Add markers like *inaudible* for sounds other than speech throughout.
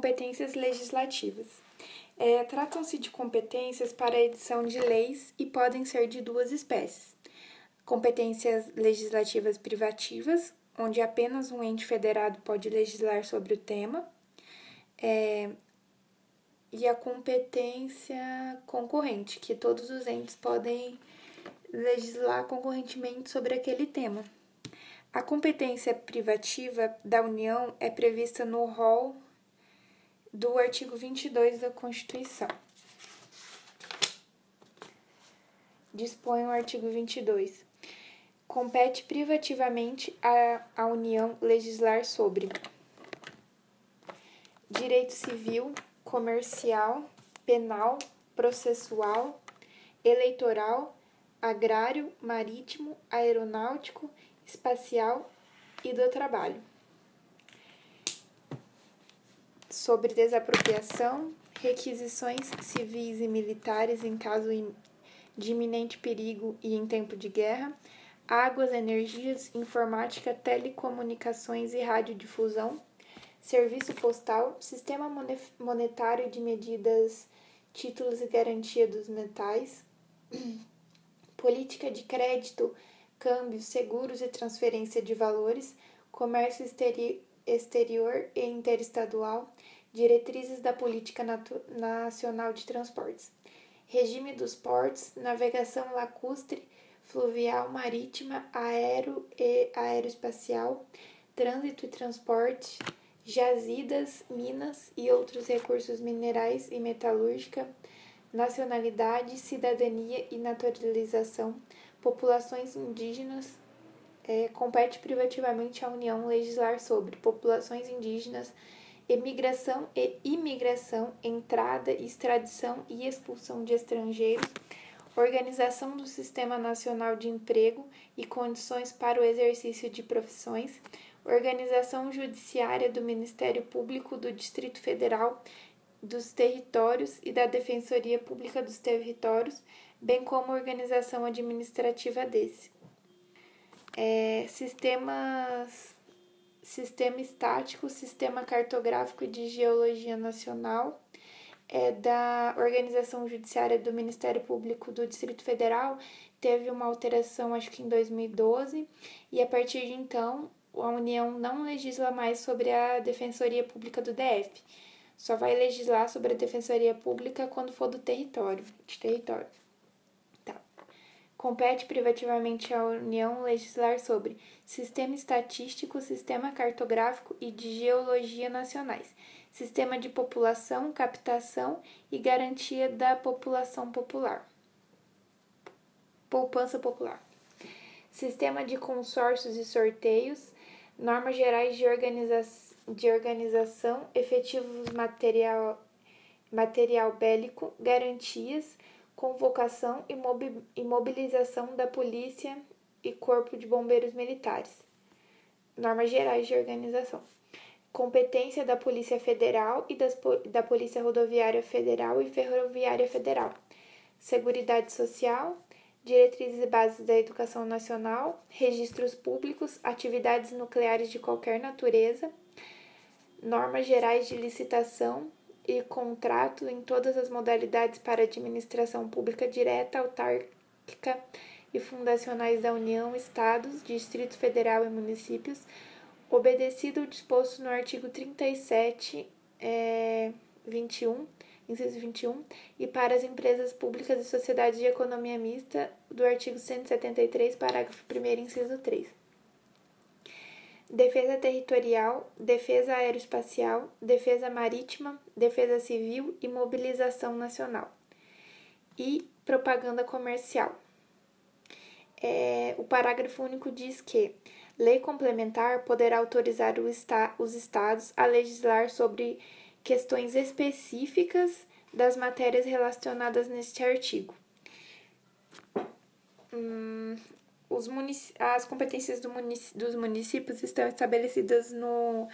Competências legislativas. É, Tratam-se de competências para a edição de leis e podem ser de duas espécies: competências legislativas privativas, onde apenas um ente federado pode legislar sobre o tema, é, e a competência concorrente, que todos os entes podem legislar concorrentemente sobre aquele tema. A competência privativa da União é prevista no rol do artigo 22 da Constituição. Dispõe o artigo 22. Compete privativamente à, à União legislar sobre direito civil, comercial, penal, processual, eleitoral, agrário, marítimo, aeronáutico, espacial e do trabalho sobre desapropriação, requisições civis e militares em caso de iminente perigo e em tempo de guerra, águas, energias, informática, telecomunicações e radiodifusão, serviço postal, sistema monetário de medidas, títulos e garantia dos metais, *clears throat* política de crédito, câmbio, seguros e transferência de valores, comércio exterior exterior e interestadual, diretrizes da Política Nacional de Transportes, regime dos portos, navegação lacustre, fluvial, marítima, aero e aeroespacial, trânsito e transporte, jazidas, minas e outros recursos minerais e metalúrgica, nacionalidade, cidadania e naturalização, populações indígenas, é, compete privativamente à União legislar sobre populações indígenas, emigração e imigração, entrada, extradição e expulsão de estrangeiros, organização do Sistema Nacional de Emprego e condições para o exercício de profissões, organização judiciária do Ministério Público do Distrito Federal, dos territórios e da Defensoria Pública dos Territórios, bem como organização administrativa desse é, sistemas, sistema estático, sistema cartográfico de geologia nacional, é, da Organização Judiciária do Ministério Público do Distrito Federal, teve uma alteração, acho que em 2012, e a partir de então a União não legisla mais sobre a Defensoria Pública do DF. Só vai legislar sobre a Defensoria Pública quando for do território, de território. Compete privativamente à União legislar sobre sistema estatístico, sistema cartográfico e de geologia nacionais, sistema de população, captação e garantia da população popular. Poupança popular. Sistema de consórcios e sorteios, normas gerais de, organiza de organização, efetivos material, material bélico, garantias, convocação e mobilização da Polícia e Corpo de Bombeiros Militares. Normas gerais de organização. Competência da Polícia Federal e das, da Polícia Rodoviária Federal e Ferroviária Federal. Seguridade Social, diretrizes e bases da educação nacional, registros públicos, atividades nucleares de qualquer natureza, normas gerais de licitação, e contrato em todas as modalidades para administração pública direta, autárquica e fundacionais da União, Estados, Distrito Federal e municípios, obedecido o disposto no artigo 37, é, 21, inciso 21, e para as empresas públicas e sociedades de economia mista, do artigo 173, parágrafo 1, inciso 3 defesa territorial, defesa aeroespacial, defesa marítima, defesa civil e mobilização nacional. E propaganda comercial. É, o parágrafo único diz que lei complementar poderá autorizar esta, os estados a legislar sobre questões específicas das matérias relacionadas neste artigo. Hum, os munic... as competências do munic... dos municípios estão estabelecidas no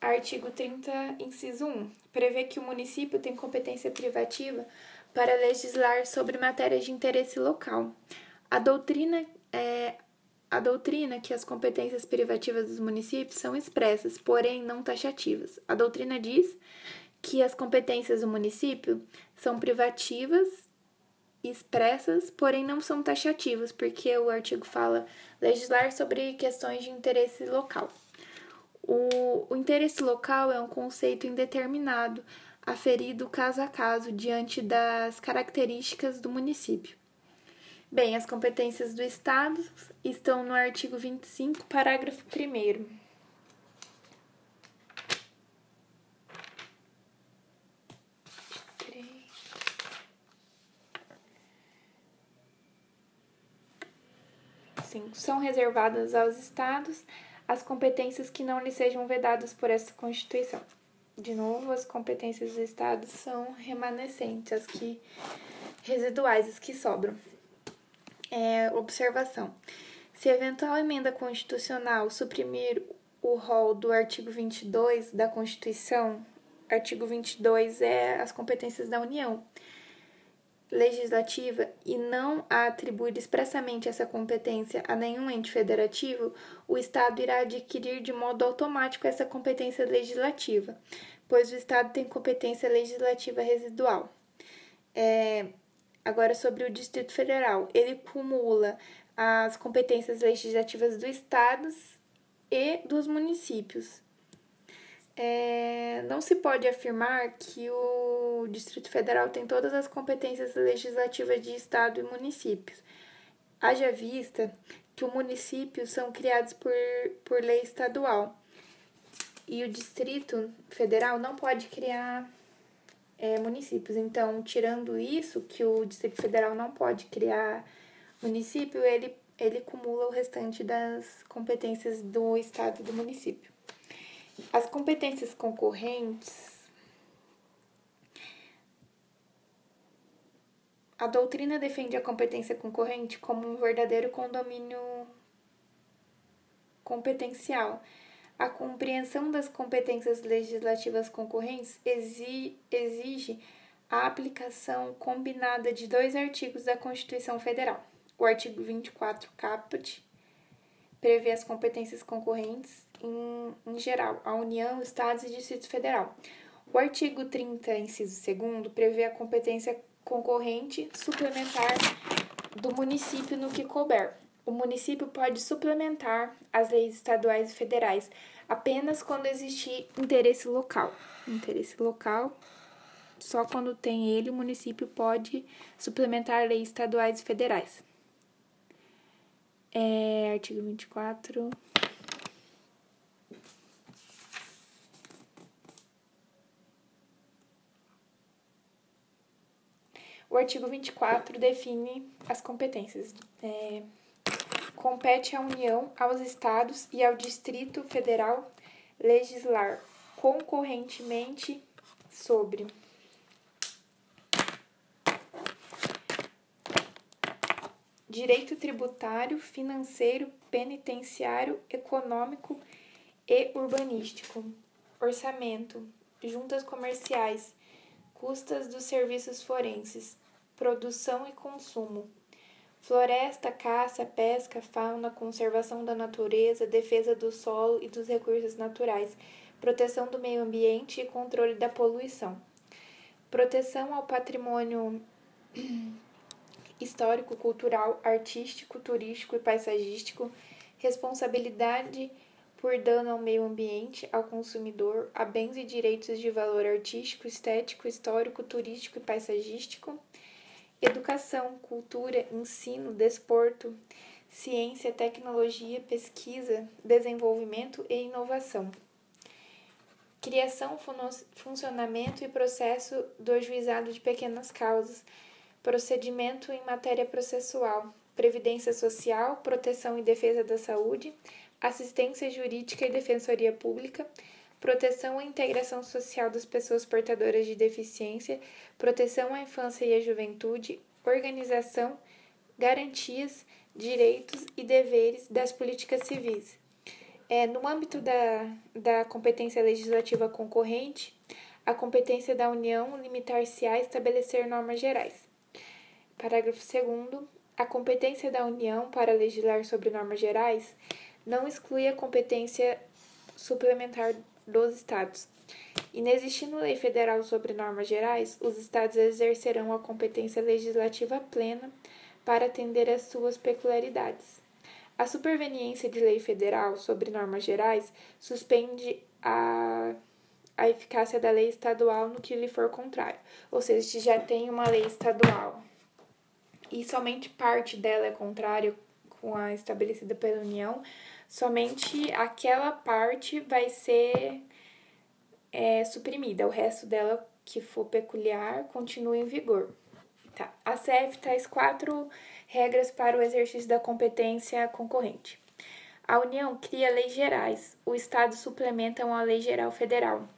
artigo 30, inciso 1. Prevê que o município tem competência privativa para legislar sobre matérias de interesse local. A doutrina é a doutrina que as competências privativas dos municípios são expressas, porém não taxativas. A doutrina diz que as competências do município são privativas, expressas, porém não são taxativas, porque o artigo fala legislar sobre questões de interesse local. O, o interesse local é um conceito indeterminado, aferido caso a caso diante das características do município. Bem, as competências do Estado estão no artigo 25, parágrafo 1. São reservadas aos estados as competências que não lhes sejam vedadas por essa Constituição. De novo, as competências do Estado são remanescentes, as que residuais, as que sobram. É, observação. Se eventual emenda constitucional suprimir o rol do artigo 22 da Constituição, artigo 22 é as competências da União legislativa e não a atribuir expressamente essa competência a nenhum ente federativo, o Estado irá adquirir de modo automático essa competência legislativa, pois o Estado tem competência legislativa residual. É, Agora, sobre o Distrito Federal, ele cumula as competências legislativas dos estados e dos municípios. É, não se pode afirmar que o Distrito Federal tem todas as competências legislativas de estado e municípios. Haja vista que os municípios são criados por, por lei estadual e o Distrito Federal não pode criar é, municípios. Então, tirando isso, que o Distrito Federal não pode criar município, ele, ele cumula o restante das competências do Estado e do município. As competências concorrentes. A doutrina defende a competência concorrente como um verdadeiro condomínio competencial a compreensão das competências legislativas concorrentes exige a aplicação combinada de dois artigos da Constituição Federal. O artigo 24 caput prevê as competências concorrentes em, em geral, a União, Estados e Distrito Federal. O artigo 30, inciso 2 prevê a competência concorrente suplementar do município no que couber o município pode suplementar as leis estaduais e federais apenas quando existir interesse local. Interesse local, só quando tem ele, o município pode suplementar leis estaduais e federais. É, artigo 24. Artigo 24 define as competências. É, compete à União, aos Estados e ao Distrito Federal legislar concorrentemente sobre. Direito tributário, financeiro, penitenciário, econômico e urbanístico, orçamento, juntas comerciais, custas dos serviços forenses, produção e consumo, Floresta, caça, pesca, fauna, conservação da natureza, defesa do solo e dos recursos naturais, proteção do meio ambiente e controle da poluição. Proteção ao patrimônio histórico, cultural, artístico, turístico e paisagístico, responsabilidade por dano ao meio ambiente, ao consumidor, a bens e direitos de valor artístico, estético, histórico, turístico e paisagístico educação, cultura, ensino, desporto, ciência, tecnologia, pesquisa, desenvolvimento e inovação. Criação, funcionamento e processo do ajuizado de pequenas causas, procedimento em matéria processual, previdência social, proteção e defesa da saúde, assistência jurídica e defensoria pública, proteção à integração social das pessoas portadoras de deficiência, proteção à infância e à juventude, organização, garantias, direitos e deveres das políticas civis. É, no âmbito da, da competência legislativa concorrente, a competência da União limitar-se-á a estabelecer normas gerais. Parágrafo 2. A competência da União para legislar sobre normas gerais não exclui a competência suplementar dos Estados. Inexistindo lei federal sobre normas gerais, os Estados exercerão a competência legislativa plena para atender às suas peculiaridades. A superveniência de lei federal sobre normas gerais suspende a, a eficácia da lei estadual no que lhe for contrário. Ou seja, se já tem uma lei estadual e somente parte dela é contrária com a estabelecida pela União, somente aquela parte vai ser é, suprimida, o resto dela que for peculiar continua em vigor. Tá. A CF traz quatro regras para o exercício da competência concorrente. A União cria leis gerais, o Estado suplementa uma lei geral federal.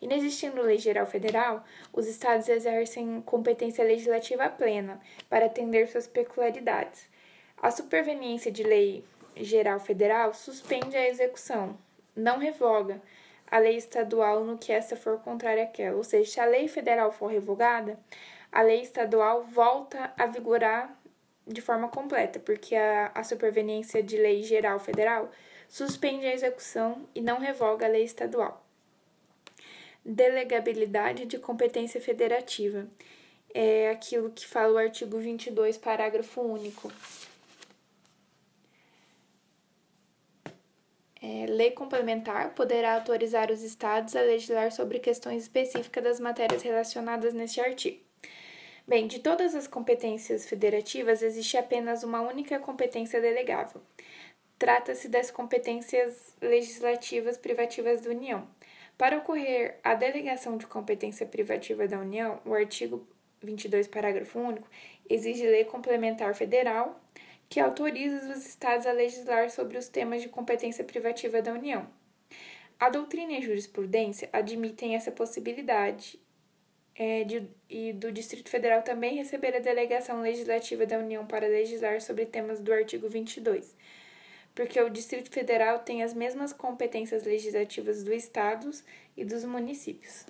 Inexistindo lei geral federal, os Estados exercem competência legislativa plena para atender suas peculiaridades. A superveniência de lei geral federal suspende a execução, não revoga a lei estadual no que essa for contrária àquela. Ou seja, se a lei federal for revogada, a lei estadual volta a vigorar de forma completa, porque a, a superveniência de lei geral federal suspende a execução e não revoga a lei estadual. Delegabilidade de competência federativa é aquilo que fala o artigo 22, parágrafo único. É, lei complementar poderá autorizar os estados a legislar sobre questões específicas das matérias relacionadas neste artigo. Bem, de todas as competências federativas, existe apenas uma única competência delegável. Trata-se das competências legislativas privativas da União. Para ocorrer a delegação de competência privativa da União, o artigo 22, parágrafo único, exige lei complementar federal que autoriza os Estados a legislar sobre os temas de competência privativa da União. A doutrina e a jurisprudência admitem essa possibilidade é, de, e do Distrito Federal também receber a delegação legislativa da União para legislar sobre temas do artigo 22, porque o Distrito Federal tem as mesmas competências legislativas dos estados e dos municípios.